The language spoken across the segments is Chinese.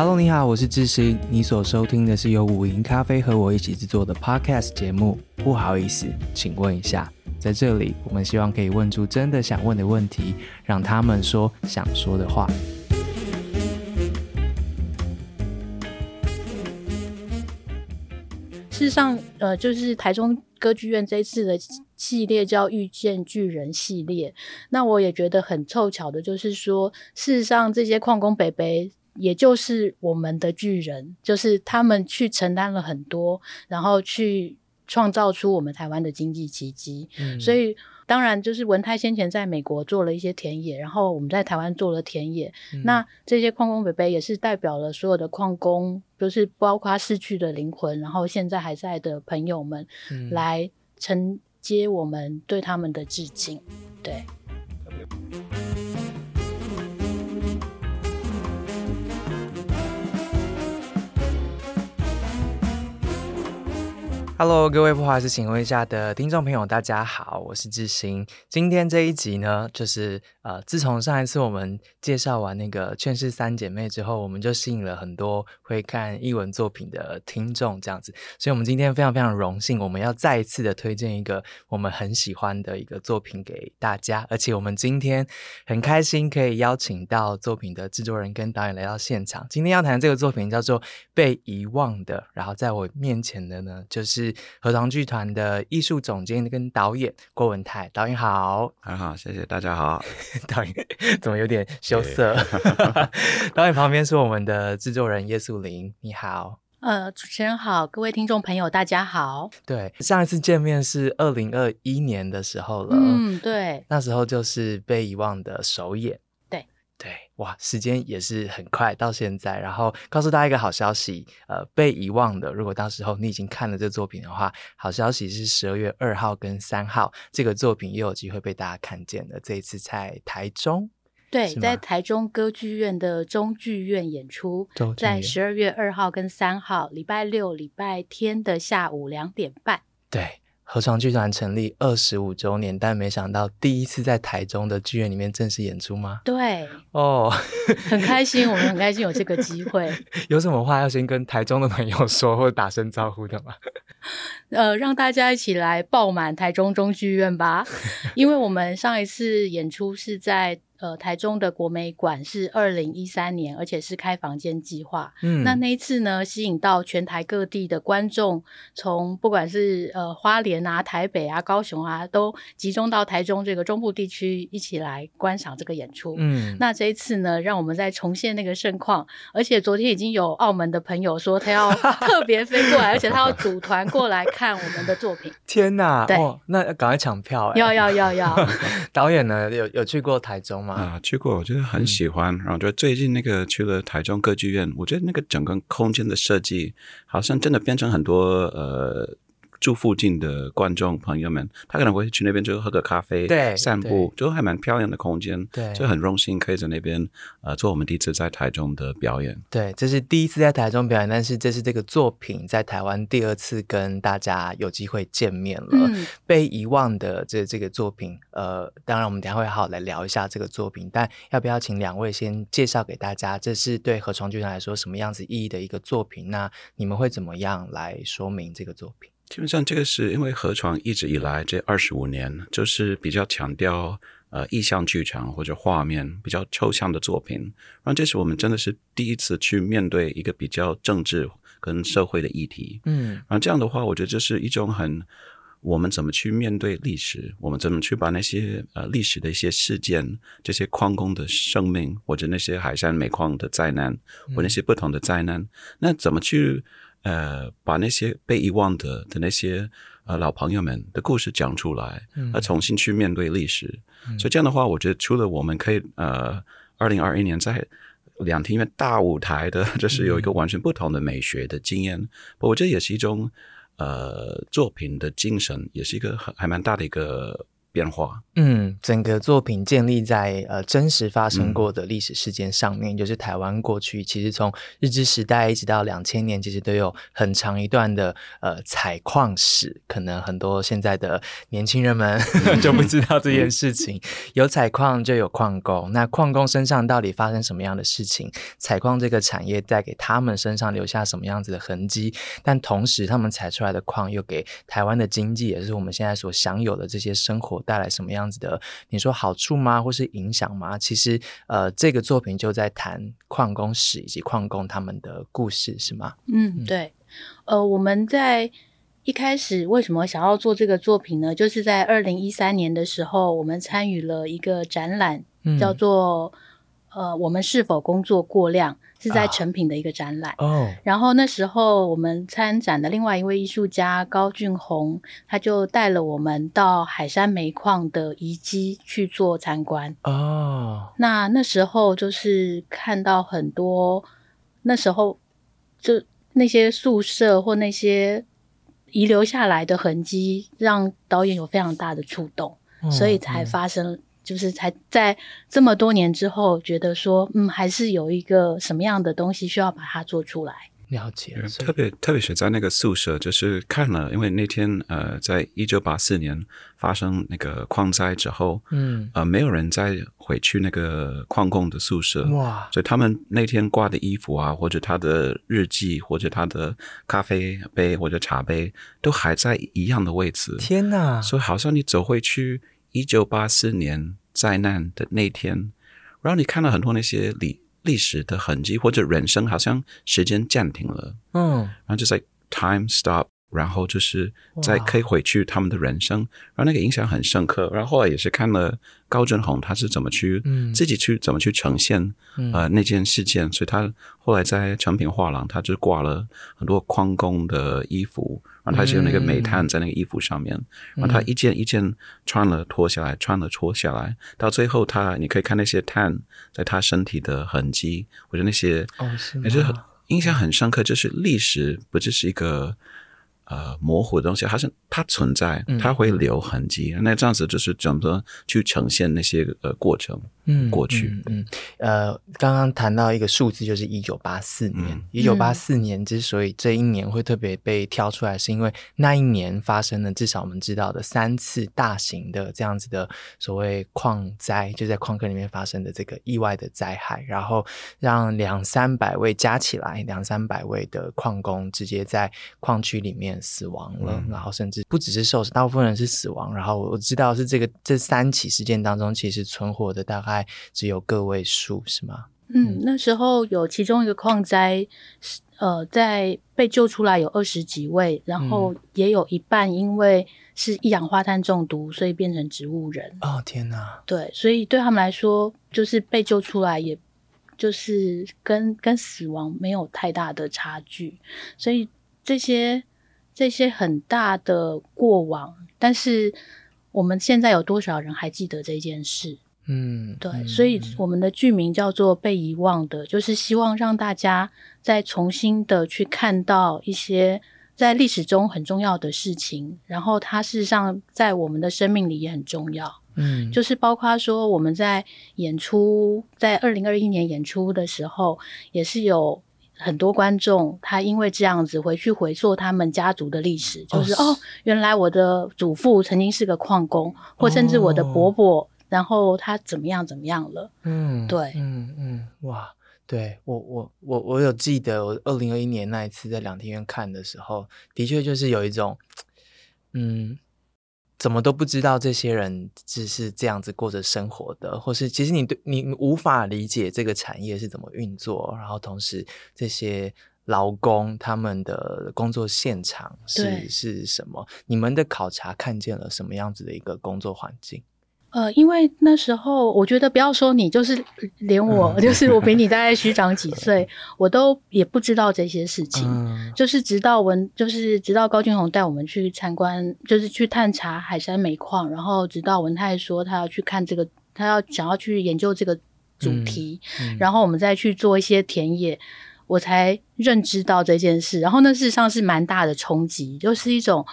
Hello，你好，我是智行。你所收听的是由五营咖啡和我一起制作的 Podcast 节目。不好意思，请问一下，在这里，我们希望可以问出真的想问的问题，让他们说想说的话。事实上，呃，就是台中歌剧院这次的系列叫《遇见巨人》系列。那我也觉得很凑巧的，就是说，事实上这些矿工北北，也就是我们的巨人，就是他们去承担了很多，然后去创造出我们台湾的经济奇迹。嗯。所以，当然就是文泰先前在美国做了一些田野，然后我们在台湾做了田野。嗯。那这些矿工北北也是代表了所有的矿工，就是包括逝去的灵魂，然后现在还在的朋友们，来承接我们对他们的致敬。对。Hello，各位不好意思，请问一下的听众朋友，大家好，我是智行。今天这一集呢，就是呃，自从上一次我们介绍完那个《劝世三姐妹》之后，我们就吸引了很多会看译文作品的听众，这样子。所以，我们今天非常非常荣幸，我们要再一次的推荐一个我们很喜欢的一个作品给大家。而且，我们今天很开心可以邀请到作品的制作人跟导演来到现场。今天要谈这个作品叫做《被遗忘的》，然后在我面前的呢，就是。河床剧团的艺术总监跟导演郭文泰，导演好，很好，谢谢大家好。导演怎么有点羞涩？导演旁边是我们的制作人叶素玲，你好。呃，主持人好，各位听众朋友大家好。对，上一次见面是二零二一年的时候了，嗯，对，那时候就是被遗忘的首演。对，哇，时间也是很快到现在，然后告诉大家一个好消息，呃，被遗忘的，如果到时候你已经看了这作品的话，好消息是十二月二号跟三号这个作品又有机会被大家看见了。这一次在台中，对，在台中歌剧院的中剧院演出，在十二月二号跟三号，礼拜六、礼拜天的下午两点半，对。河床剧团成立二十五周年，但没想到第一次在台中的剧院里面正式演出吗？对，哦，很开心，我们很开心有这个机会。有什么话要先跟台中的朋友说，或者打声招呼的吗？呃，让大家一起来爆满台中中剧院吧，因为我们上一次演出是在。呃，台中的国美馆是二零一三年，而且是开房间计划。嗯，那那一次呢，吸引到全台各地的观众，从不管是呃花莲啊、台北啊、高雄啊，都集中到台中这个中部地区一起来观赏这个演出。嗯，那这一次呢，让我们再重现那个盛况，而且昨天已经有澳门的朋友说他要 特别飞过来，而且他要组团过来看我们的作品。天哪！对，哦、那赶快抢票！要要要要！导演呢，有有去过台中吗？啊，去过，我觉得很喜欢。嗯、然后就最近那个去了台中歌剧院，我觉得那个整个空间的设计，好像真的变成很多呃。住附近的观众朋友们，他可能会去那边就喝个咖啡，对，散步，就还蛮漂亮的空间，对，就很荣幸可以在那边呃做我们第一次在台中的表演。对，这是第一次在台中表演，但是这是这个作品在台湾第二次跟大家有机会见面了。嗯、被遗忘的这这个作品，呃，当然我们等下会好好来聊一下这个作品，但要不要请两位先介绍给大家，这是对何创剧团来说什么样子意义的一个作品？那你们会怎么样来说明这个作品？基本上，这个是因为河床一直以来这二十五年，就是比较强调呃意象剧场或者画面比较抽象的作品。然后，这是我们真的是第一次去面对一个比较政治跟社会的议题。嗯，然后这样的话，我觉得这是一种很我们怎么去面对历史，我们怎么去把那些呃历史的一些事件，这些矿工的生命，或者那些海山煤矿的灾难，或那些不同的灾难，那怎么去？呃，把那些被遗忘的的那些呃老朋友们的故事讲出来，嗯，呃，重新去面对历史。嗯，所以这样的话，我觉得除了我们可以呃，二零二一年在两厅院大舞台的，就是有一个完全不同的美学的经验，嗯，我觉得也是一种呃作品的精神，也是一个很还蛮大的一个变化。嗯，整个作品建立在呃真实发生过的历史事件上面，嗯、就是台湾过去其实从日治时代一直到两千年，其实都有很长一段的呃采矿史。可能很多现在的年轻人们 就不知道这件事情。有采矿就有矿工，那矿工身上到底发生什么样的事情？采矿这个产业带给他们身上留下什么样子的痕迹？但同时，他们采出来的矿又给台湾的经济，也是我们现在所享有的这些生活带来什么样子的？你说好处吗？或是影响吗？其实，呃，这个作品就在谈矿工史以及矿工他们的故事，是吗？嗯，对。呃，我们在一开始为什么想要做这个作品呢？就是在二零一三年的时候，我们参与了一个展览，嗯、叫做。呃，我们是否工作过量？是在成品的一个展览。哦，oh. 然后那时候我们参展的另外一位艺术家高俊宏，他就带了我们到海山煤矿的遗迹去做参观。哦，oh. 那那时候就是看到很多，那时候就那些宿舍或那些遗留下来的痕迹，让导演有非常大的触动，oh. 所以才发生。就是才在这么多年之后，觉得说，嗯，还是有一个什么样的东西需要把它做出来。了解，特别特别是在那个宿舍，就是看了，因为那天呃，在一九八四年发生那个矿灾之后，嗯，呃，没有人再回去那个矿工的宿舍，哇，所以他们那天挂的衣服啊，或者他的日记，或者他的咖啡杯或者茶杯，都还在一样的位置。天哪！所以好像你走回去。一九八四年灾难的那天，然后你看到很多那些历历史的痕迹，或者人生好像时间暂停了，嗯，然后就在 time stop。然后就是再可以回去他们的人生，然后那个印象很深刻。然后后来也是看了高振宏他是怎么去、嗯、自己去怎么去呈现、嗯、呃那件事件，所以他后来在成品画廊，他就挂了很多矿工的衣服，然后他就用那个煤炭在那个衣服上面，嗯、然后他一件一件穿了脱下来，穿了脱下来，到最后他你可以看那些碳在他身体的痕迹，我觉得那些哦是也是很印象很深刻，就是历史不就是一个。呃，模糊的东西，它是它存在，它会留痕迹。嗯、那这样子就是怎么去呈现那些呃过程？嗯，过去，嗯，嗯，呃，刚刚谈到一个数字，就是一九八四年。一九八四年之所以这一年会特别被挑出来，是因为那一年发生了至少我们知道的三次大型的这样子的所谓矿灾，就在矿坑里面发生的这个意外的灾害，然后让两三百位加起来两三百位的矿工直接在矿区里面死亡了，嗯、然后甚至不只是受伤，大部分人是死亡。然后我知道是这个这三起事件当中，其实存活的大概。只有个位数是吗？嗯，那时候有其中一个矿灾，呃，在被救出来有二十几位，然后也有一半因为是一氧化碳中毒，所以变成植物人。哦，天哪！对，所以对他们来说，就是被救出来，也就是跟跟死亡没有太大的差距。所以这些这些很大的过往，但是我们现在有多少人还记得这件事？嗯，对，嗯、所以我们的剧名叫做《被遗忘的》，就是希望让大家再重新的去看到一些在历史中很重要的事情，然后它事实上在我们的生命里也很重要。嗯，就是包括说我们在演出，在二零二一年演出的时候，也是有很多观众他因为这样子回去回溯他们家族的历史，就是哦，哦，原来我的祖父曾经是个矿工，或甚至我的伯伯。哦然后他怎么样怎么样了？嗯，对，嗯嗯，哇，对我我我我有记得，我二零二一年那一次在两厅院看的时候，的确就是有一种，嗯，怎么都不知道这些人只是这样子过着生活的，或是其实你对你无法理解这个产业是怎么运作，然后同时这些劳工他们的工作现场是是什么？你们的考察看见了什么样子的一个工作环境？呃，因为那时候我觉得不要说你，就是连我，嗯、就是我比你大概虚长几岁，我都也不知道这些事情。嗯、就是直到文，就是直到高俊宏带我们去参观，就是去探查海山煤矿，然后直到文泰说他要去看这个，他要想要去研究这个主题，嗯嗯、然后我们再去做一些田野，我才认知到这件事。然后那事实上是蛮大的冲击，就是一种。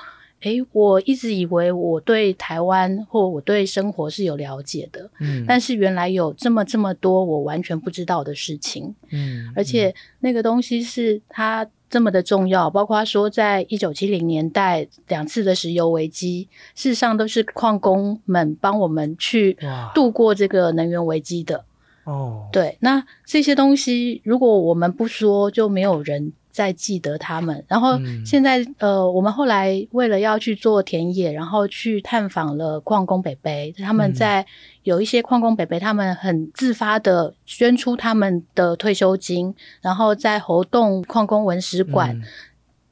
诶，我一直以为我对台湾或我对生活是有了解的，嗯，但是原来有这么这么多我完全不知道的事情，嗯，而且。那个东西是它这么的重要，包括说在一九七零年代两次的石油危机，事实上都是矿工们帮我们去度过这个能源危机的。哦，对，那这些东西如果我们不说，就没有人再记得他们。然后现在，嗯、呃，我们后来为了要去做田野，然后去探访了矿工北北，他们在有一些矿工北北，他们很自发的捐出他们的退休金，然后在活动矿工文史馆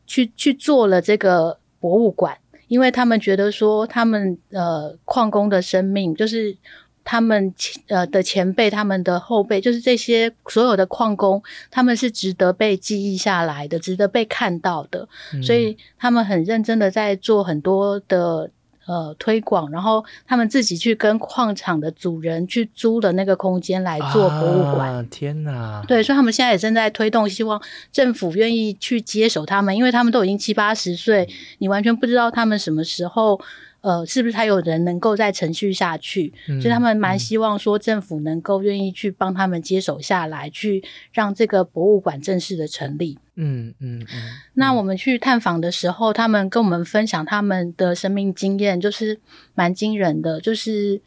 去、嗯、去做了这个博物馆，因为他们觉得说，他们呃矿工的生命就是。他们呃的前辈，他们的后辈，就是这些所有的矿工，他们是值得被记忆下来的，值得被看到的。嗯、所以他们很认真的在做很多的呃推广，然后他们自己去跟矿场的主人去租的那个空间来做博物馆。啊、天哪！对，所以他们现在也正在推动，希望政府愿意去接手他们，因为他们都已经七八十岁，你完全不知道他们什么时候。呃，是不是还有人能够再持续下去？嗯、所以他们蛮希望说政府能够愿意去帮他们接手下来，嗯、去让这个博物馆正式的成立。嗯嗯嗯。那我们去探访的时候，他们跟我们分享他们的生命经验，就是蛮惊人的，就是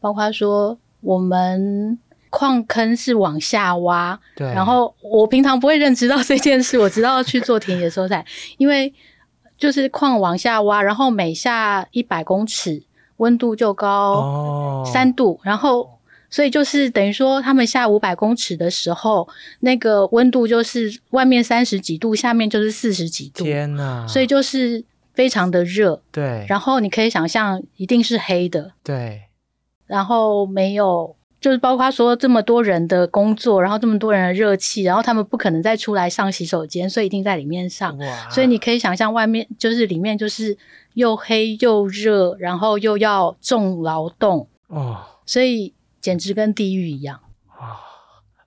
包括说我们矿坑是往下挖，对。然后我平常不会认知到这件事，我直到去做田野收采，因为。就是矿往下挖，然后每下一百公尺，温度就高三度，哦、然后所以就是等于说，他们下五百公尺的时候，那个温度就是外面三十几度，下面就是四十几度。天呐！所以就是非常的热。对。然后你可以想象，一定是黑的。对。然后没有。就是包括说这么多人的工作，然后这么多人的热气，然后他们不可能再出来上洗手间，所以一定在里面上。哇！所以你可以想象，外面就是里面就是又黑又热，然后又要重劳动哦，所以简直跟地狱一样啊。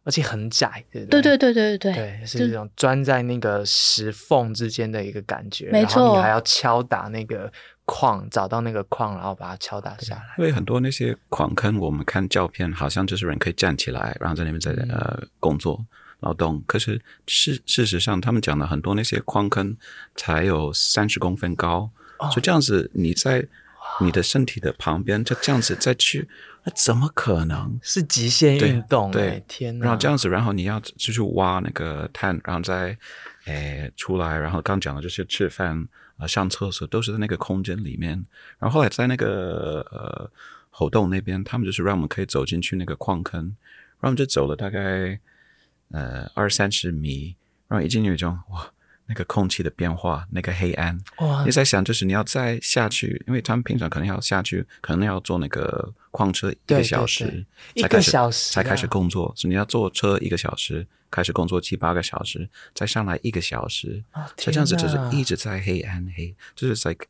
而且很窄，对对对对对对对，是这种钻在那个石缝之间的一个感觉。没错，然后你还要敲打那个矿，找到那个矿，然后把它敲打下来。因为很多那些矿坑，我们看照片，好像就是人可以站起来，然后在那边在、嗯、呃工作劳动。可是事事实上，他们讲的很多那些矿坑才有三十公分高，哦、就这样子，你在你的身体的旁边，就这样子再去。那怎么可能是极限运动？对，对天呐，然后这样子，然后你要就去挖那个碳，然后再诶出来，然后刚讲的就是吃饭啊、呃、上厕所都是在那个空间里面。然后后来在那个呃猴洞那边，他们就是让我们可以走进去那个矿坑，然后我们就走了大概呃二三十米，然后一进去就哇。那个空气的变化，那个黑暗，哇！你在想，就是你要再下去，因为他们平常可能要下去，可能要做那个矿车一个小时，对对对一个小时才开始工作，所以你要坐车一个小时，开始工作七八个小时，再上来一个小时，哦、所以这样子就是一直在黑暗黑，就是 like。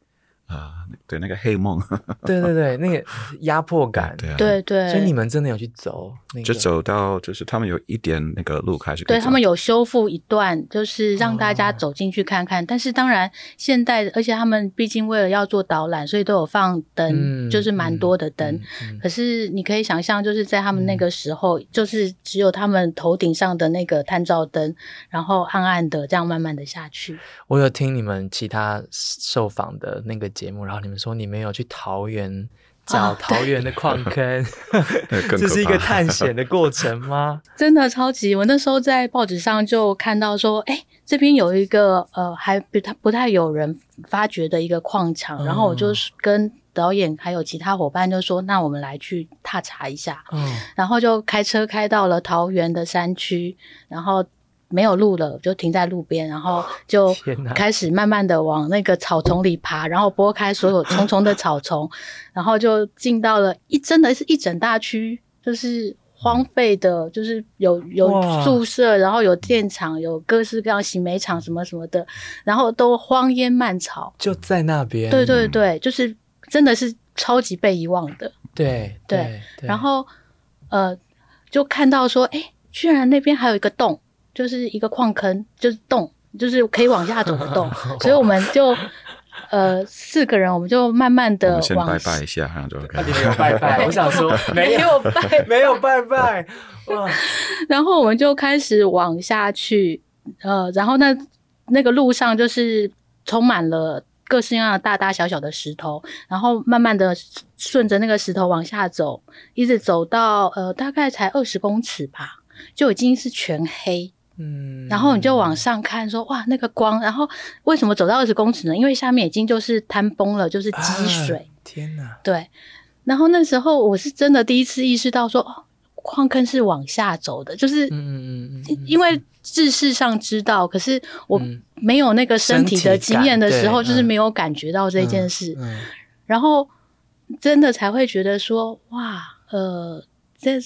啊，对那个黑梦，对对对，那个压迫感，对啊，对对，所以你们真的有去走，就走到就是他们有一点那个路开始，对他们有修复一段，就是让大家走进去看看。但是当然，现代而且他们毕竟为了要做导览，所以都有放灯，就是蛮多的灯。可是你可以想象，就是在他们那个时候，就是只有他们头顶上的那个探照灯，然后暗暗的这样慢慢的下去。我有听你们其他受访的那个。节目，然后你们说你们有去桃园找桃园的矿坑，啊、这是一个探险的过程吗？真的超级！我那时候在报纸上就看到说，哎，这边有一个呃，还不太不太有人发掘的一个矿场，嗯、然后我就跟导演还有其他伙伴就说，那我们来去踏查一下。嗯，然后就开车开到了桃园的山区，然后。没有路了，就停在路边，然后就开始慢慢的往那个草丛里爬，然后拨开所有重重的草丛，然后就进到了一真的是一整大区，就是荒废的，就是有有宿舍，然后有电厂，有各式各样洗煤厂什么什么的，然后都荒烟蔓草，就在那边。对对对，就是真的是超级被遗忘的。对对，对，对，然后呃，就看到说，哎，居然那边还有一个洞。就是一个矿坑，就是洞，就是可以往下走的洞，所以我们就呃四个人，我们就慢慢的往先拜拜一下，然后就开有拜拜。我想说 没有拜，没有拜拜。哇！然后我们就开始往下去，呃，然后那那个路上就是充满了各式各样的大大小小的石头，然后慢慢的顺着那个石头往下走，一直走到呃大概才二十公尺吧，就已经是全黑。嗯，然后你就往上看说，说哇，那个光，然后为什么走到二十公尺呢？因为下面已经就是坍崩了，就是积水。啊、天哪！对，然后那时候我是真的第一次意识到说，哦，矿坑是往下走的，就是嗯嗯嗯，因为知识上知道，可是我没有那个身体的经验的时候，就是没有感觉到这件事，嗯嗯、然后真的才会觉得说，哇，呃，在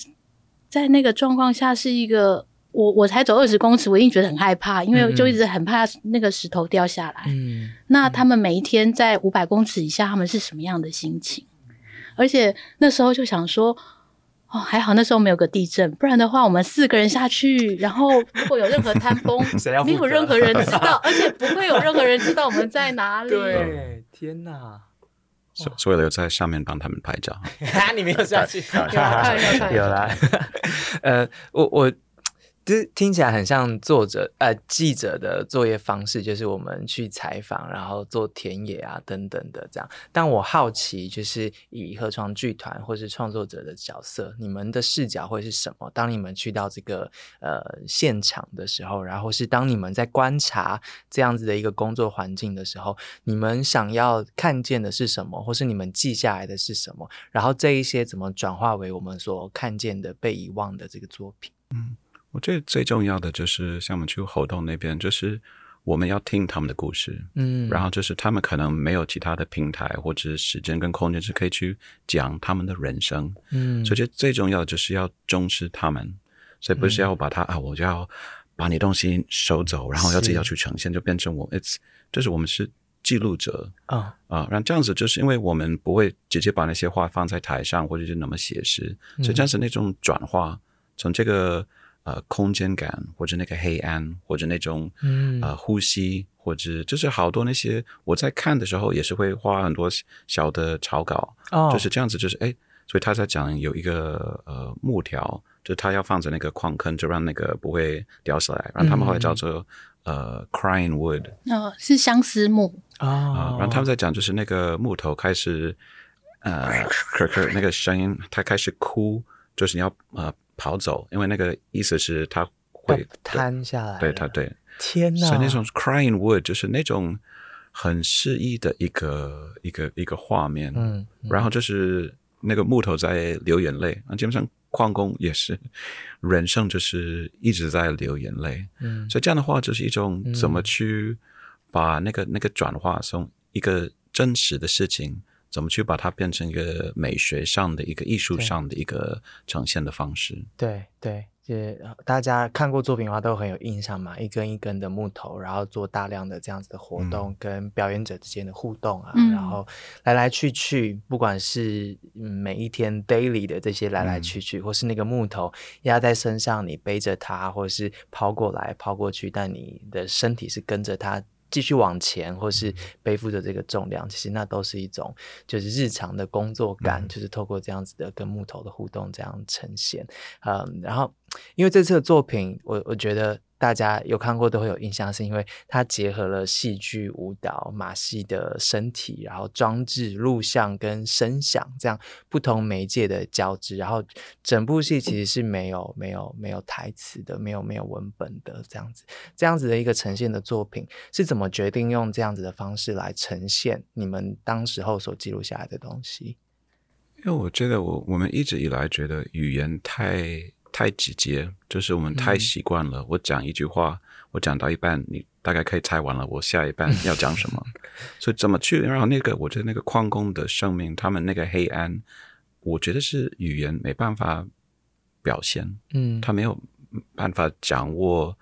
在那个状况下是一个。我我才走二十公尺，我已经觉得很害怕，因为就一直很怕那个石头掉下来。嗯，那他们每一天在五百公尺以下，他们是什么样的心情？而且那时候就想说，哦，还好那时候没有个地震，不然的话，我们四个人下去，然后如果有任何坍崩，没有任何人知道，而且不会有任何人知道我们在哪里。对，天哪！所所以留在上面帮他们拍照。你没有下去？有啦，有啦。呃，我我。其实听起来很像作者呃记者的作业方式，就是我们去采访，然后做田野啊等等的这样。但我好奇，就是以河床剧团或是创作者的角色，你们的视角会是什么？当你们去到这个呃现场的时候，然后是当你们在观察这样子的一个工作环境的时候，你们想要看见的是什么，或是你们记下来的是什么？然后这一些怎么转化为我们所看见的被遗忘的这个作品？嗯。我觉得最重要的就是像我们去活动那边，就是我们要听他们的故事，嗯，然后就是他们可能没有其他的平台或者是时间跟空间是可以去讲他们的人生，嗯，所以最重要的就是要重视他们，所以不是要把他、嗯、啊，我就要把你东西收走，然后要自己要去呈现，就变成我，it's 就是我们是记录者啊啊，然后这样子就是因为我们不会直接把那些话放在台上或者是那么写实，嗯、所以这样子那种转化从这个。呃，空间感，或者那个黑暗，或者那种嗯呃呼吸，或者就是好多那些我在看的时候也是会画很多小的草稿，哦，就是这样子，就是哎，所以他在讲有一个呃木条，就他要放在那个矿坑，就让那个不会掉下来，然后他们后来叫做、嗯、呃 crying wood，哦，是相思木啊、呃，然后他们在讲就是那个木头开始呃咳咳那个声音，它开始哭，就是你要呃。跑走，因为那个意思是他会瘫下来。对，他对。天哪！所以那种 crying wood 就是那种很诗意的一个一个一个画面。嗯，嗯。然后就是那个木头在流眼泪，啊，基本上矿工也是，人生就是一直在流眼泪。嗯。所以这样的话，就是一种怎么去把那个、嗯、那个转化从一个真实的事情。怎么去把它变成一个美学上的一个艺术上的一个呈现的方式？对对，就是大家看过作品的话都很有印象嘛，一根一根的木头，然后做大量的这样子的活动，嗯、跟表演者之间的互动啊，嗯、然后来来去去，不管是每一天 daily 的这些来来去去，嗯、或是那个木头压在身上，你背着它，或是抛过来抛过去，但你的身体是跟着它。继续往前，或是背负着这个重量，其实那都是一种就是日常的工作感，嗯、就是透过这样子的跟木头的互动这样呈现。嗯，然后因为这次的作品，我我觉得。大家有看过都会有印象，是因为它结合了戏剧、舞蹈、马戏的身体，然后装置、录像跟声响这样不同媒介的交织，然后整部戏其实是没有、没有、没有台词的，没有、没有文本的这样子，这样子的一个呈现的作品，是怎么决定用这样子的方式来呈现你们当时候所记录下来的东西？因为我觉得我我们一直以来觉得语言太。太直接，就是我们太习惯了。嗯、我讲一句话，我讲到一半，你大概可以猜完了我下一半要讲什么。所以怎么去？然后那个，我觉得那个矿工的生命，他们那个黑暗，我觉得是语言没办法表现。嗯，他没有办法掌握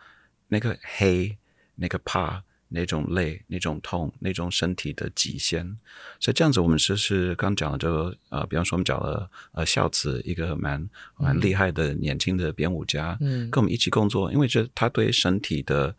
那个黑，那个怕，那种累、那种痛、那种身体的极限。所以这样子，我们是是刚讲的这个呃，比方说我们讲了呃孝慈一个蛮蛮厉害的年轻的编舞家，嗯，跟我们一起工作，因为这他对身体的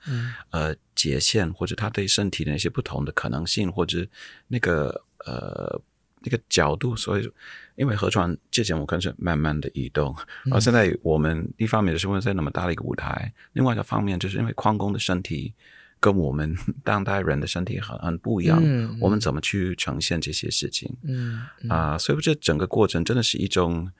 呃界限，或者他对身体的那些不同的可能性，或者那个呃那个角度，所以。因为河床之前我看是慢慢的移动，而、嗯、现在我们一方面是因为在那么大的一个舞台，另外一个方面就是因为矿工的身体跟我们 当代人的身体很很不一样，嗯、我们怎么去呈现这些事情？嗯啊、所以这整个过程真的是一种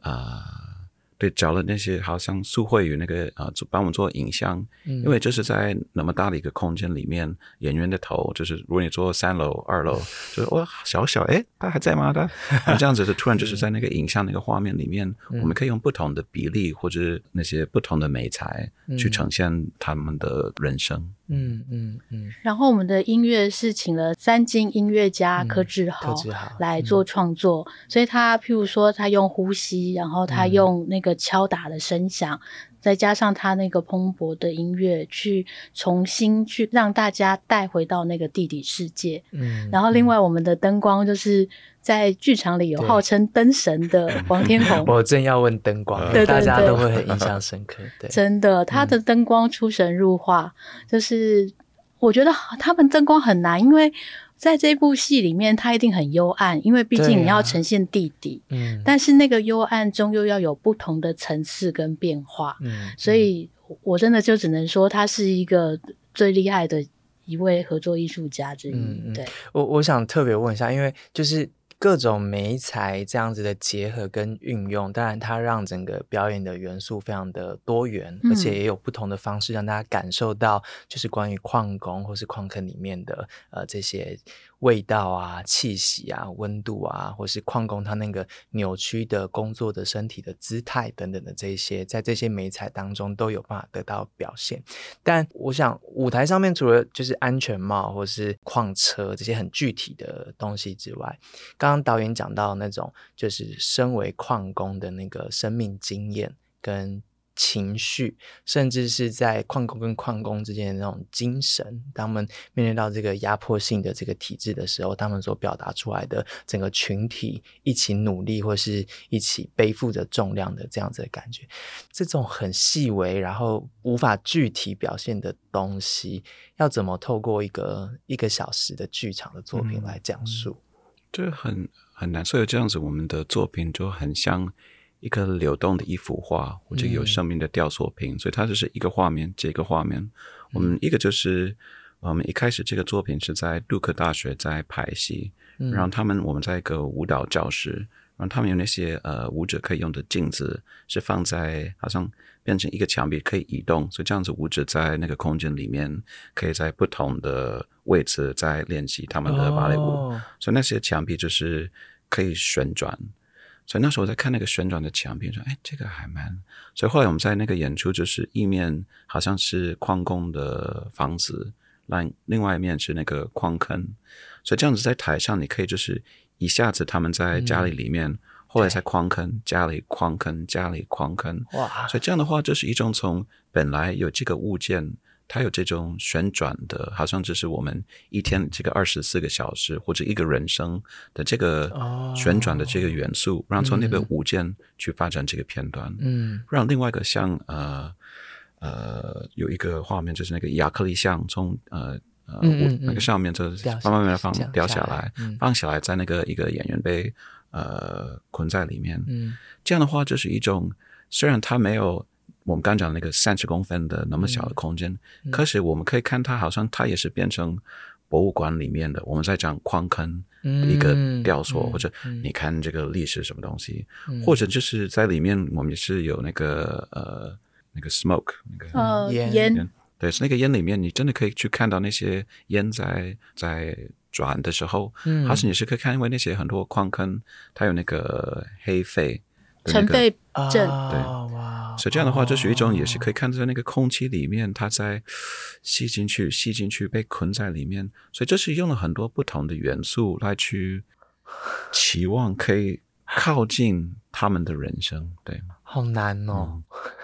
啊。呃对，找了那些好像苏慧宇那个啊，帮我们做影像，嗯、因为就是在那么大的一个空间里面，演员的头就是如果你坐三楼、二楼，就是哇小小哎，他还在吗？他这样子的，突然就是在那个影像那个画面里面，嗯、我们可以用不同的比例或者那些不同的美材去呈现他们的人生。嗯嗯嗯。然后我们的音乐是请了三金音乐家柯志豪来做创作，嗯、所以他譬如说他用呼吸，然后他用那个。敲打的声响，再加上他那个蓬勃的音乐，去重新去让大家带回到那个地底世界。嗯，然后另外我们的灯光就是在剧场里有号称灯神的 王天宏。我正要问灯光，大家都会很印象深刻。对，真的，他的灯光出神入化，嗯、就是我觉得他们灯光很难，因为。在这部戏里面，它一定很幽暗，因为毕竟你要呈现地底。嗯，但是那个幽暗中又要有不同的层次跟变化。嗯，所以我真的就只能说，他是一个最厉害的一位合作艺术家之一。嗯，对，我我想特别问一下，因为就是。各种媒材这样子的结合跟运用，当然它让整个表演的元素非常的多元，嗯、而且也有不同的方式让大家感受到，就是关于矿工或是矿坑里面的呃这些味道啊、气息啊、温度啊，或是矿工他那个扭曲的工作的身体的姿态等等的这些，在这些媒材当中都有办法得到表现。但我想舞台上面除了就是安全帽或是矿车这些很具体的东西之外，刚刚导演讲到那种，就是身为矿工的那个生命经验跟情绪，甚至是在矿工跟矿工之间的那种精神，当他们面对到这个压迫性的这个体制的时候，他们所表达出来的整个群体一起努力或是一起背负着重量的这样子的感觉，这种很细微然后无法具体表现的东西，要怎么透过一个一个小时的剧场的作品来讲述？嗯这很很难，所以这样子，我们的作品就很像一个流动的一幅画，或者有生命的雕塑品。嗯、所以它就是一个画面接一个画面。我们一个就是我们一开始这个作品是在杜克大学在排戏，嗯、然后他们我们在一个舞蹈教室。然后他们有那些呃舞者可以用的镜子，是放在好像变成一个墙壁可以移动，所以这样子舞者在那个空间里面，可以在不同的位置在练习他们的芭蕾舞。Oh. 所以那些墙壁就是可以旋转。所以那时候我在看那个旋转的墙壁，说：“哎，这个还蛮……”所以后来我们在那个演出，就是一面好像是矿工的房子，另另外一面是那个矿坑。所以这样子在台上，你可以就是。一下子他们在家里里面，嗯、后来在矿坑，家里矿坑，家里矿坑，哇！所以这样的话，就是一种从本来有这个物件，它有这种旋转的，好像这是我们一天这个二十四个小时或者一个人生的这个旋转的这个元素，哦、然后从那个舞件去发展这个片段，嗯，让另外一个像呃呃有一个画面，就是那个亚克力像从呃。呃，嗯嗯嗯那个上面就是慢慢慢慢放掉下来，嗯、放下来，在那个一个演员被呃捆在里面。嗯，这样的话就是一种，虽然它没有我们刚讲的那个三十公分的那么小的空间，嗯、可是我们可以看它，好像它也是变成博物馆里面的。我们在讲矿坑一个雕塑，嗯、或者你看这个历史什么东西，嗯、或者就是在里面，我们也是有那个呃那个 smoke 那个烟。对，是那个烟里面，你真的可以去看到那些烟在在转的时候，嗯，还是你是可以看，因为那些很多矿坑，它有那个黑肺、那个、尘肺症，对，哇，所以这样的话，就是一种也是可以看在那个空气里面，它在吸进去、吸进去，被困在里面，所以这是用了很多不同的元素来去 期望可以靠近他们的人生，对吗？好难哦。嗯。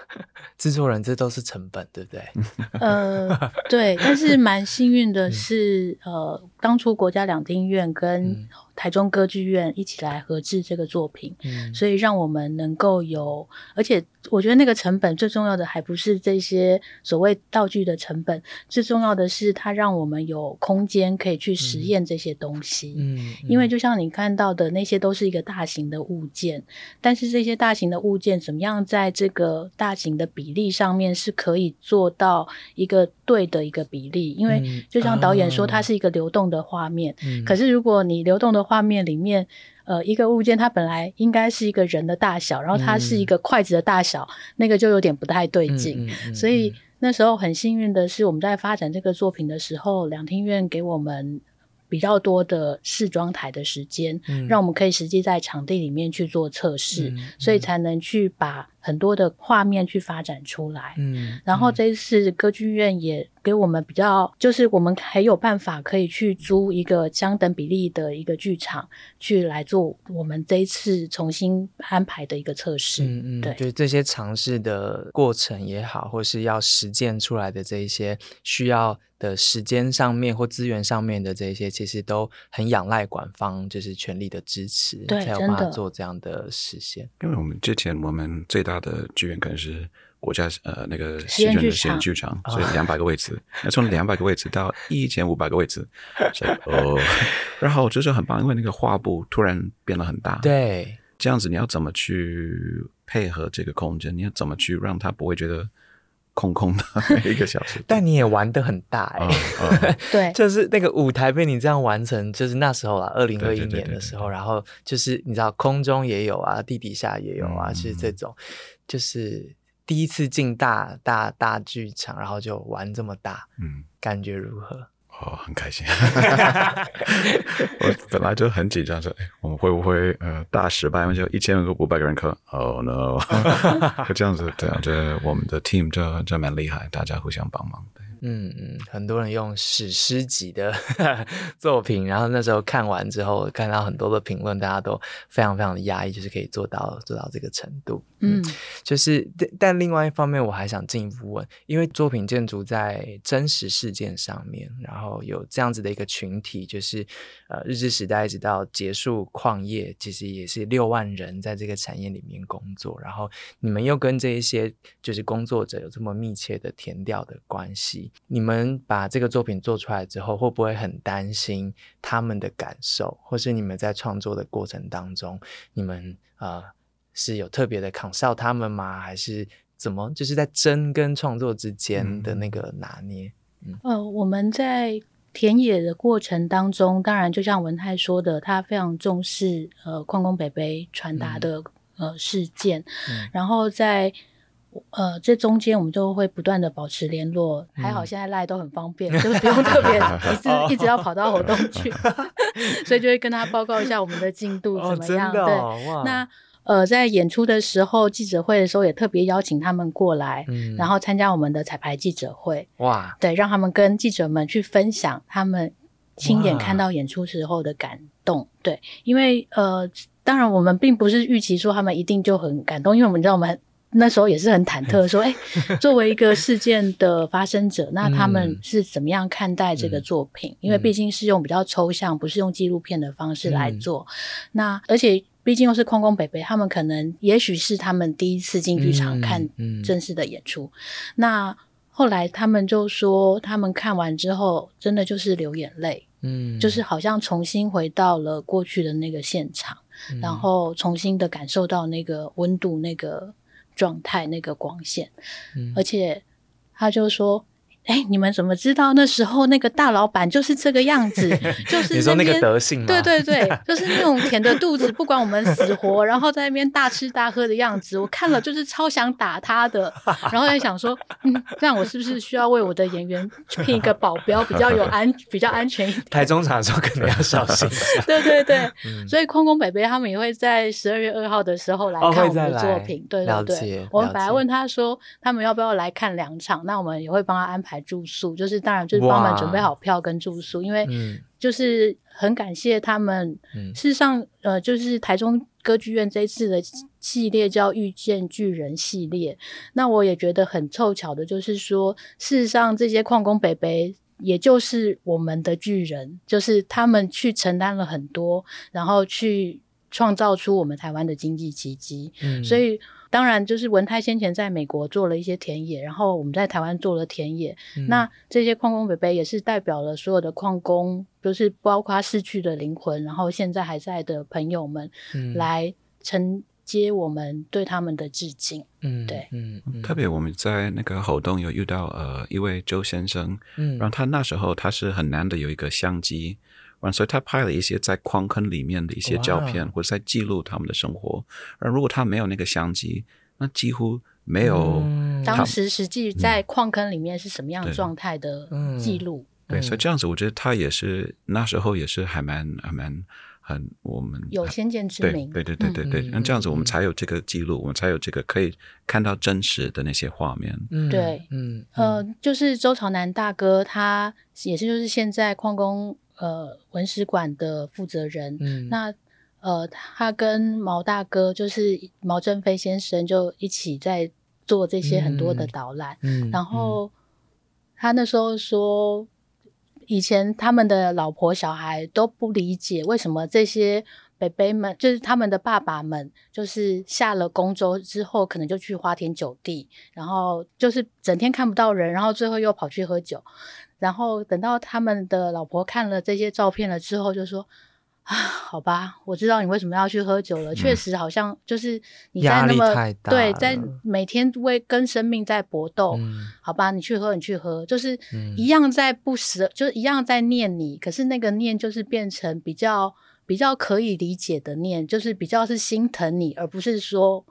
制作人，这都是成本，对不对？呃，对，但是蛮幸运的是，嗯、呃，当初国家两厅院跟台中歌剧院一起来合制这个作品，嗯、所以让我们能够有，而且我觉得那个成本最重要的还不是这些所谓道具的成本，最重要的是它让我们有空间可以去实验这些东西。嗯，嗯，因为就像你看到的那些都是一个大型的物件，但是这些大型的物件怎么样在这个大型的比例上面是可以做到一个对的一个比例？因为就像导演说，它是一个流动的画面，嗯、可是如果你流动的画面里面，呃，一个物件它本来应该是一个人的大小，然后它是一个筷子的大小，嗯、那个就有点不太对劲。所以那时候很幸运的是，我们在发展这个作品的时候，两厅院给我们比较多的试装台的时间，嗯、让我们可以实际在场地里面去做测试，所以才能去把很多的画面去发展出来。嗯，嗯然后这一次歌剧院也给我们比较，就是我们还有办法可以去租一个相等比例的一个剧场，去来做我们这一次重新安排的一个测试。嗯嗯，对，就是这些尝试的过程也好，或是要实践出来的这一些需要的时间上面或资源上面的这些，其实都很仰赖馆方就是全力的支持，才有办法做这样的实现。因为我们之前我们最大的剧院可能是国家呃那个戏剧院的实验剧场，所以两百个位置，那从两百个位置到一千五百个位置，所以哦，然后就是很棒，因为那个画布突然变得很大，对，这样子你要怎么去配合这个空间？你要怎么去让它不会觉得？空空的一个小时，但你也玩的很大哎、欸，对，就是那个舞台被你这样完成，就是那时候啊，二零二一年的时候，然后就是你知道空中也有啊，地底下也有啊，其实、嗯、这种就是第一次进大大大剧场，然后就玩这么大，嗯，感觉如何？哦，很开心。我本来就很紧张，说：“哎，我们会不会呃大失败？因为就一千个五百个人看，Oh no！就这样子，对啊，这我们的 team 这这蛮厉害，大家互相帮忙。”对嗯嗯，很多人用史诗级的作品，然后那时候看完之后，看到很多的评论，大家都非常非常的压抑，就是可以做到做到这个程度。嗯，就是但但另外一方面，我还想进一步问，因为作品建筑在真实事件上面，然后有这样子的一个群体，就是呃日治时代一直到结束矿业，其实也是六万人在这个产业里面工作，然后你们又跟这一些就是工作者有这么密切的填调的关系。你们把这个作品做出来之后，会不会很担心他们的感受，或是你们在创作的过程当中，你们呃是有特别的 consult 他们吗？还是怎么？就是在真跟创作之间的那个拿捏？嗯，嗯。呃，我们在田野的过程当中，当然就像文泰说的，他非常重视呃矿工北北传达的、嗯、呃事件，嗯、然后在。呃，这中间我们就会不断的保持联络，嗯、还好现在赖都很方便，就不用特别一直 一直要跑到活动去，所以就会跟他报告一下我们的进度怎么样。哦哦、对，那呃，在演出的时候，记者会的时候也特别邀请他们过来，嗯、然后参加我们的彩排记者会。哇，对，让他们跟记者们去分享他们亲眼看到演出时候的感动。对，因为呃，当然我们并不是预期说他们一定就很感动，因为我们知道我们。那时候也是很忐忑，说：“ 哎，作为一个事件的发生者，那他们是怎么样看待这个作品？嗯、因为毕竟是用比较抽象，不是用纪录片的方式来做。嗯、那而且毕竟又是矿工北北，他们可能也许是他们第一次进剧场看正式的演出。嗯嗯、那后来他们就说，他们看完之后，真的就是流眼泪，嗯，就是好像重新回到了过去的那个现场，嗯、然后重新的感受到那个温度，那个。”状态那个光线，嗯、而且他就说。哎，你们怎么知道那时候那个大老板就是这个样子？就是你说那个德性吗？对对对，就是那种填着肚子不管我们死活，然后在那边大吃大喝的样子，我看了就是超想打他的。然后在想说，嗯，这样我是不是需要为我的演员聘一个保镖，比较有安比较安全一点？台中场的时候可能要小心。对对对，嗯、所以空空北北他们也会在十二月二号的时候来看我们的作品。哦、对对对，我们本来问他说他们要不要来看两场，那我们也会帮他安排。来住宿，就是当然就是帮我们准备好票跟住宿，因为就是很感谢他们。嗯、事实上，呃，就是台中歌剧院这一次的系列叫《遇见巨人》系列，那我也觉得很凑巧的，就是说，事实上这些矿工北北，也就是我们的巨人，就是他们去承担了很多，然后去创造出我们台湾的经济奇迹。嗯，所以。当然，就是文泰先前在美国做了一些田野，然后我们在台湾做了田野。嗯、那这些矿工伯伯也是代表了所有的矿工，就是包括逝去的灵魂，然后现在还在的朋友们，嗯、来承接我们对他们的致敬。嗯，对，嗯，嗯特别我们在那个活动有遇到呃一位周先生，嗯，然后他那时候他是很难的有一个相机。所以他拍了一些在矿坑里面的一些照片，或者在记录他们的生活。而如果他没有那个相机，那几乎没有、嗯、当时实际在矿坑里面是什么样状态的记录。对，所以这样子，我觉得他也是那时候也是还蛮还蛮很我们有先见之明。对对对对对，那、嗯、这样子我们才有这个记录，我们才有这个可以看到真实的那些画面。嗯，对，嗯呃，就是周朝南大哥，他也是就是现在矿工。呃，文史馆的负责人，嗯、那呃，他跟毛大哥，就是毛振飞先生，就一起在做这些很多的导览。然后他那时候说，以前他们的老婆小孩都不理解为什么这些北北们，就是他们的爸爸们，就是下了工作之后，可能就去花天酒地，然后就是整天看不到人，然后最后又跑去喝酒。然后等到他们的老婆看了这些照片了之后，就说：“啊，好吧，我知道你为什么要去喝酒了。嗯、确实，好像就是你在那么对，在每天为跟生命在搏斗。嗯、好吧，你去喝，你去喝，就是一样在不舍，嗯、就是一样在念你。可是那个念就是变成比较比较可以理解的念，就是比较是心疼你，而不是说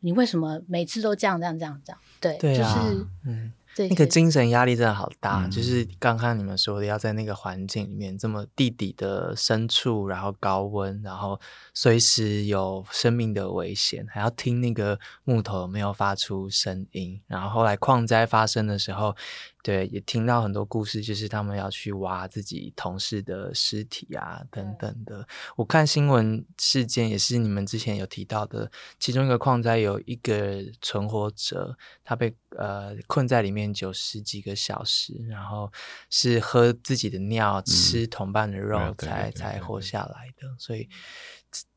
你为什么每次都这样这样这样这样。对，对啊、就是嗯。”那个精神压力真的好大，嗯、就是刚刚你们说的，要在那个环境里面这么地底的深处，然后高温，然后随时有生命的危险，还要听那个木头有没有发出声音，然后后来矿灾发生的时候。对，也听到很多故事，就是他们要去挖自己同事的尸体啊，等等的。嗯、我看新闻事件也是你们之前有提到的，其中一个矿灾有一个存活者，他被呃困在里面九十几个小时，然后是喝自己的尿、嗯、吃同伴的肉才才活下来的。所以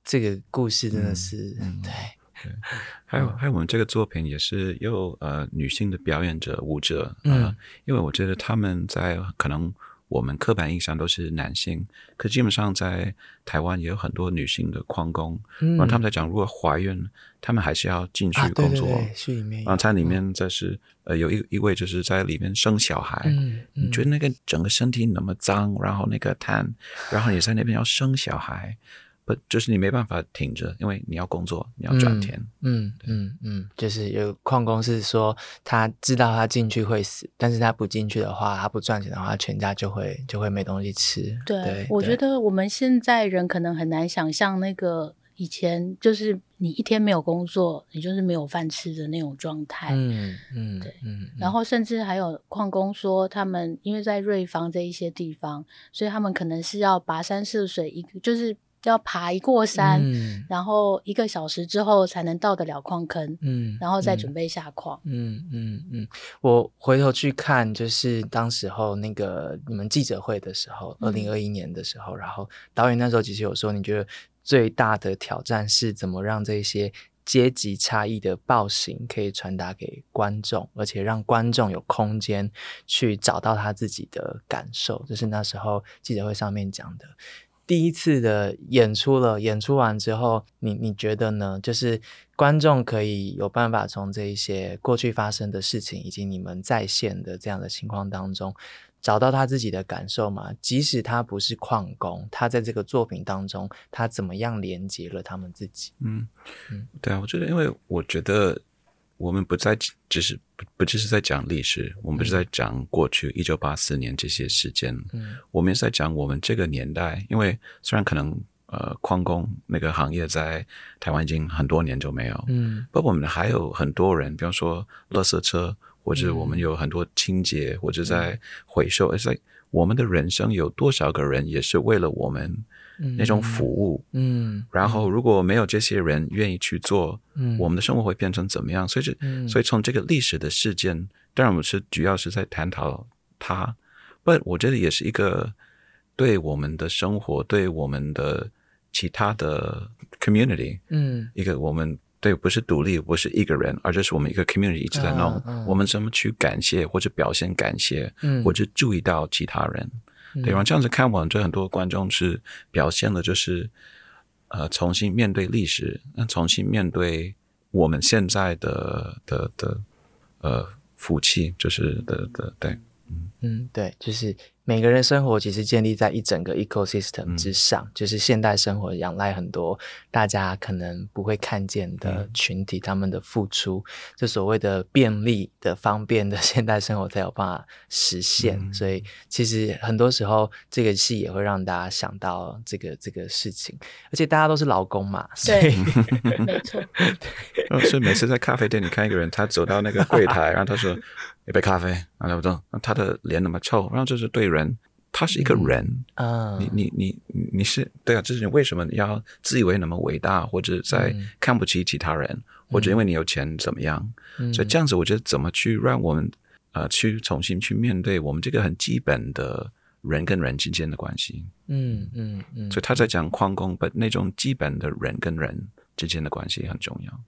这个故事真的是、嗯、对。对，还有还有，我们这个作品也是有呃女性的表演者舞者，呃、嗯，因为我觉得他们在可能我们刻板印象都是男性，可基本上在台湾也有很多女性的矿工，嗯，然后他们在讲，如果怀孕，他们还是要进去工作，啊、对对对，然后在里面这是、嗯、呃有一一位就是在里面生小孩，嗯，嗯，你觉得那个整个身体那么脏，然后那个碳，然后你在那边要生小孩。不，就是你没办法停着，因为你要工作，你要赚钱。嗯嗯嗯嗯，就是有矿工是说，他知道他进去会死，但是他不进去的话，他不赚钱的话，全家就会就会没东西吃。对，对我觉得我们现在人可能很难想象那个以前，就是你一天没有工作，你就是没有饭吃的那种状态。嗯嗯，对嗯。然后甚至还有矿工说，他们因为在瑞芳这一些地方，所以他们可能是要跋山涉水，一个就是。要爬一过山，嗯、然后一个小时之后才能到得了矿坑，嗯，然后再准备下矿。嗯嗯嗯，我回头去看，就是当时候那个你们记者会的时候，二零二一年的时候，嗯、然后导演那时候其实有说，你觉得最大的挑战是怎么让这些阶级差异的暴行可以传达给观众，而且让观众有空间去找到他自己的感受，这、就是那时候记者会上面讲的。第一次的演出了，演出完之后，你你觉得呢？就是观众可以有办法从这一些过去发生的事情，以及你们在线的这样的情况当中，找到他自己的感受吗？即使他不是矿工，他在这个作品当中，他怎么样连接了他们自己？嗯嗯，对啊，我觉得，因为我觉得。我们不再只是不不只是在讲历史，我们不是在讲过去一九八四年这些事件，嗯，我们也是在讲我们这个年代。因为虽然可能呃矿工那个行业在台湾已经很多年就没有，嗯，不过我们还有很多人，比方说垃圾车。或者我们有很多清洁，或者在回收，而且我们的人生有多少个人也是为了我们那种服务，嗯，然后如果没有这些人愿意去做，嗯，我们的生活会变成怎么样？所以这，所以从这个历史的事件，当然我们是主要是在探讨它，不，我觉得也是一个对我们的生活，对我们的其他的 community，嗯，一个我们。对，不是独立，不是一个人，而这是我们一个 community 一直在弄。Uh, uh, 我们怎么去感谢或者表现感谢，嗯、或者注意到其他人？嗯、对，然后这样子看完，就很多观众是表现了，就是呃，重新面对历史，那重新面对我们现在的的的呃福气，就是的的对，嗯嗯，对，就是。每个人生活其实建立在一整个 ecosystem 之上，嗯、就是现代生活仰赖很多大家可能不会看见的群体，他们的付出，这、嗯、所谓的便利的方便的现代生活才有办法实现。嗯、所以其实很多时候这个戏也会让大家想到这个这个事情，而且大家都是劳工嘛，所以对，没错。所以每次在咖啡店里看一个人，他走到那个柜台，然后他说。一杯咖啡，啊，不动，他的脸那么臭，然后这是对人，他是一个人啊，你你你你是对啊，这是你为什么要自以为那么伟大，或者在看不起其他人，或者因为你有钱怎么样？所以这样子，我觉得怎么去让我们呃去重新去面对我们这个很基本的人跟人之间的关系？嗯嗯嗯。所以他在讲矿工，把那种基本的人跟人之间的关系很重要。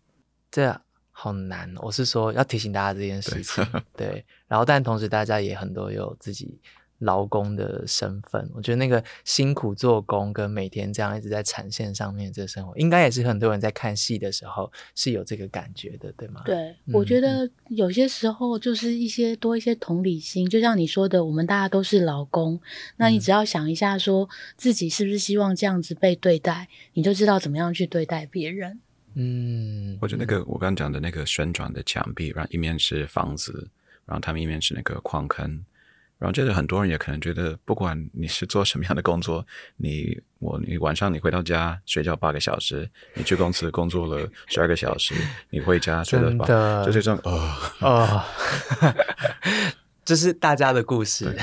对啊。好难，我是说要提醒大家这件事情，对，对。然后，但同时大家也很多有自己劳工的身份。我觉得那个辛苦做工跟每天这样一直在产线上面这个生活，应该也是很多人在看戏的时候是有这个感觉的，对吗？对，嗯、我觉得有些时候就是一些多一些同理心，就像你说的，我们大家都是劳工，那你只要想一下，说自己是不是希望这样子被对待，你就知道怎么样去对待别人。嗯，或者那个我刚刚讲的那个旋转的墙壁，然后一面是房子，然后他们一面是那个矿坑，然后这个很多人也可能觉得，不管你是做什么样的工作，你我你晚上你回到家睡觉八个小时，你去公司工作了十二个小时，你回家睡了吧，就是这种哦。哦。这是大家的故事，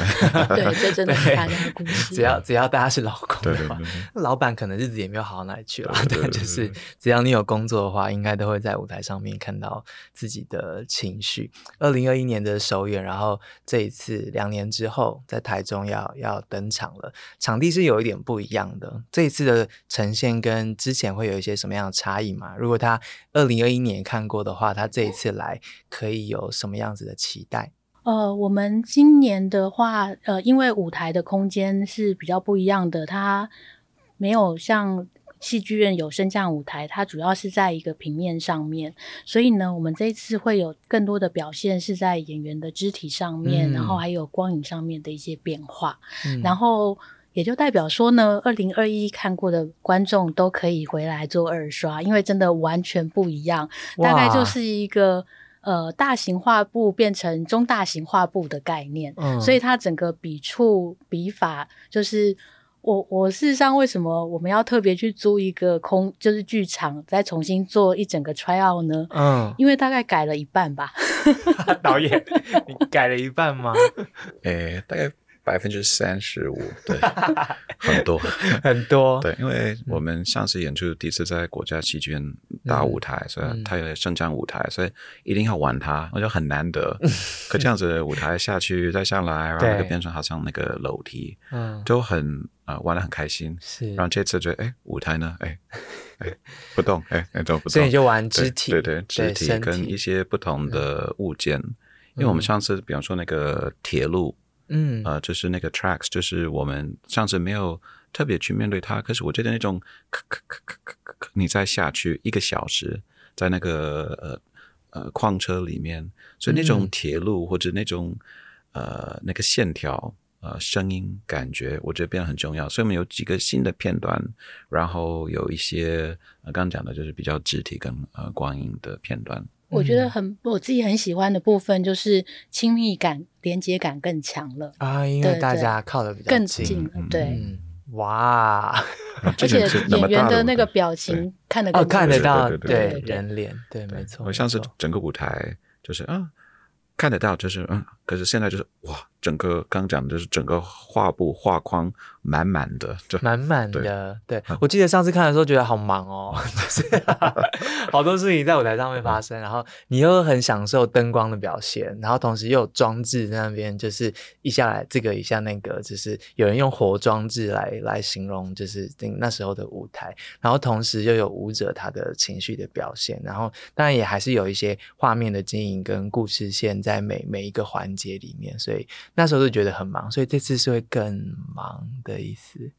对，这真的是大家的故事。只要只要大家是老公的话，老板可能日子也没有好到哪里去了。对，就是只要你有工作的话，应该都会在舞台上面看到自己的情绪。二零二一年的首演，然后这一次两年之后在台中要要登场了，场地是有一点不一样的。这一次的呈现跟之前会有一些什么样的差异吗？如果他二零二一年看过的话，他这一次来可以有什么样子的期待？呃，我们今年的话，呃，因为舞台的空间是比较不一样的，它没有像戏剧院有升降舞台，它主要是在一个平面上面，所以呢，我们这一次会有更多的表现是在演员的肢体上面，嗯、然后还有光影上面的一些变化，嗯、然后也就代表说呢，二零二一看过的观众都可以回来做二刷，因为真的完全不一样，大概就是一个。呃，大型画布变成中大型画布的概念，嗯，所以它整个笔触笔法就是我我事实上为什么我们要特别去租一个空就是剧场再重新做一整个 try out 呢？嗯，因为大概改了一半吧。导演，你改了一半吗？诶、欸，大概。百分之三十五，对，很多。很多，对，因为我们上次演出第一次在国家戏剧院大舞台，嗯、所以它有升降舞台，嗯、所以一定要玩它，我觉得很难得。可这样子舞台下去再上来，然后那个变成好像那个楼梯，嗯，都很啊、呃、玩的很开心。是，然后这次觉得哎舞台呢，哎哎 不动，哎哎都不动，所以你就玩肢体，对对，肢体跟一些不同的物件，嗯、因为我们上次比方说那个铁路。嗯，呃，就是那个 tracks，就是我们上次没有特别去面对它，可是我觉得那种你再下去一个小时，在那个呃呃矿车里面，所以那种铁路或者那种呃那个线条呃声音感觉，我觉得变得很重要。所以我们有几个新的片段，然后有一些呃刚刚讲的就是比较肢体跟呃光影的片段。我觉得很我自己很喜欢的部分就是亲密感、连接感更强了啊，因为大家靠的比较近，更近，对，嗯、哇！而且演员的那个表情看得更哦看得到，对人脸，对，没错。我像是整个舞台就是啊，看得到，就是嗯，可是现在就是哇，整个刚讲的就是整个画布画框满满的，就满满的。对，对我记得上次看的时候觉得好忙哦，就 是 好多事情在舞台上面发生，然后你又很享受灯光的表现，然后同时又有装置在那边，就是一下来这个一下那个，就是有人用活装置来来形容，就是那时候的舞台，然后同时又有舞者他的情绪的表现，然后当然也还是有一些画面的经营跟故事线。在每每一个环节里面，所以那时候就觉得很忙，所以这次是会更忙的意思。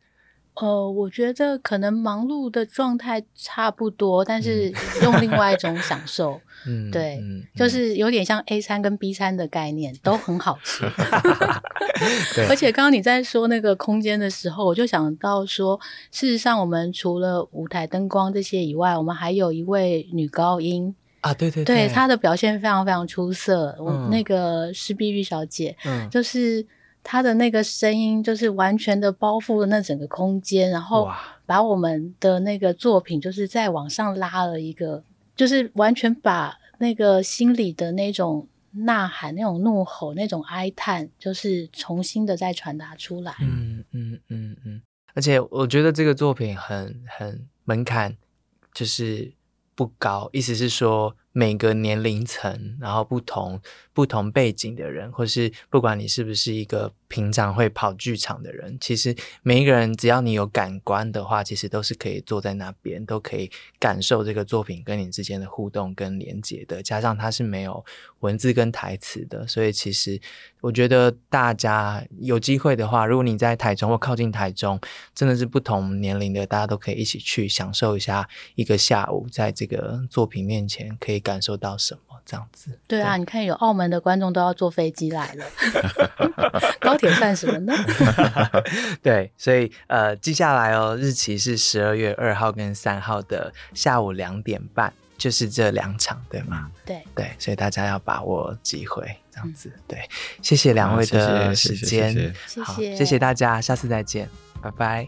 呃，我觉得可能忙碌的状态差不多，但是 用另外一种享受。嗯，对，嗯、就是有点像 A 餐跟 B 餐的概念，都很好吃。对而且刚刚你在说那个空间的时候，我就想到说，事实上我们除了舞台灯光这些以外，我们还有一位女高音。啊，对对对，对她的表现非常非常出色。我、嗯、那个是碧玉小姐，嗯，就是她的那个声音，就是完全的包覆了那整个空间，然后把我们的那个作品，就是再往上拉了一个，就是完全把那个心里的那种呐喊、那种怒吼、那种哀叹，就是重新的再传达出来。嗯嗯嗯嗯，而且我觉得这个作品很很门槛，就是。不高，意思是说每个年龄层，然后不同不同背景的人，或是不管你是不是一个平常会跑剧场的人，其实每一个人只要你有感官的话，其实都是可以坐在那边，都可以感受这个作品跟你之间的互动跟连接的。加上它是没有文字跟台词的，所以其实我觉得大家有机会的话，如果你在台中或靠近台中，真的是不同年龄的，大家都可以一起去享受一下一个下午，在这个作品面前可以感受到什么这样子。对啊，对，你看有澳门的观众都要坐飞机来了，高铁算什么呢？对，所以呃，记下来哦，日期是十二月二号跟三号的下午两点半。就是这两场，对吗？对对，所以大家要把握机会，这样子。对，谢谢两位的时间，谢谢，好，谢谢大家，下次再见，拜拜。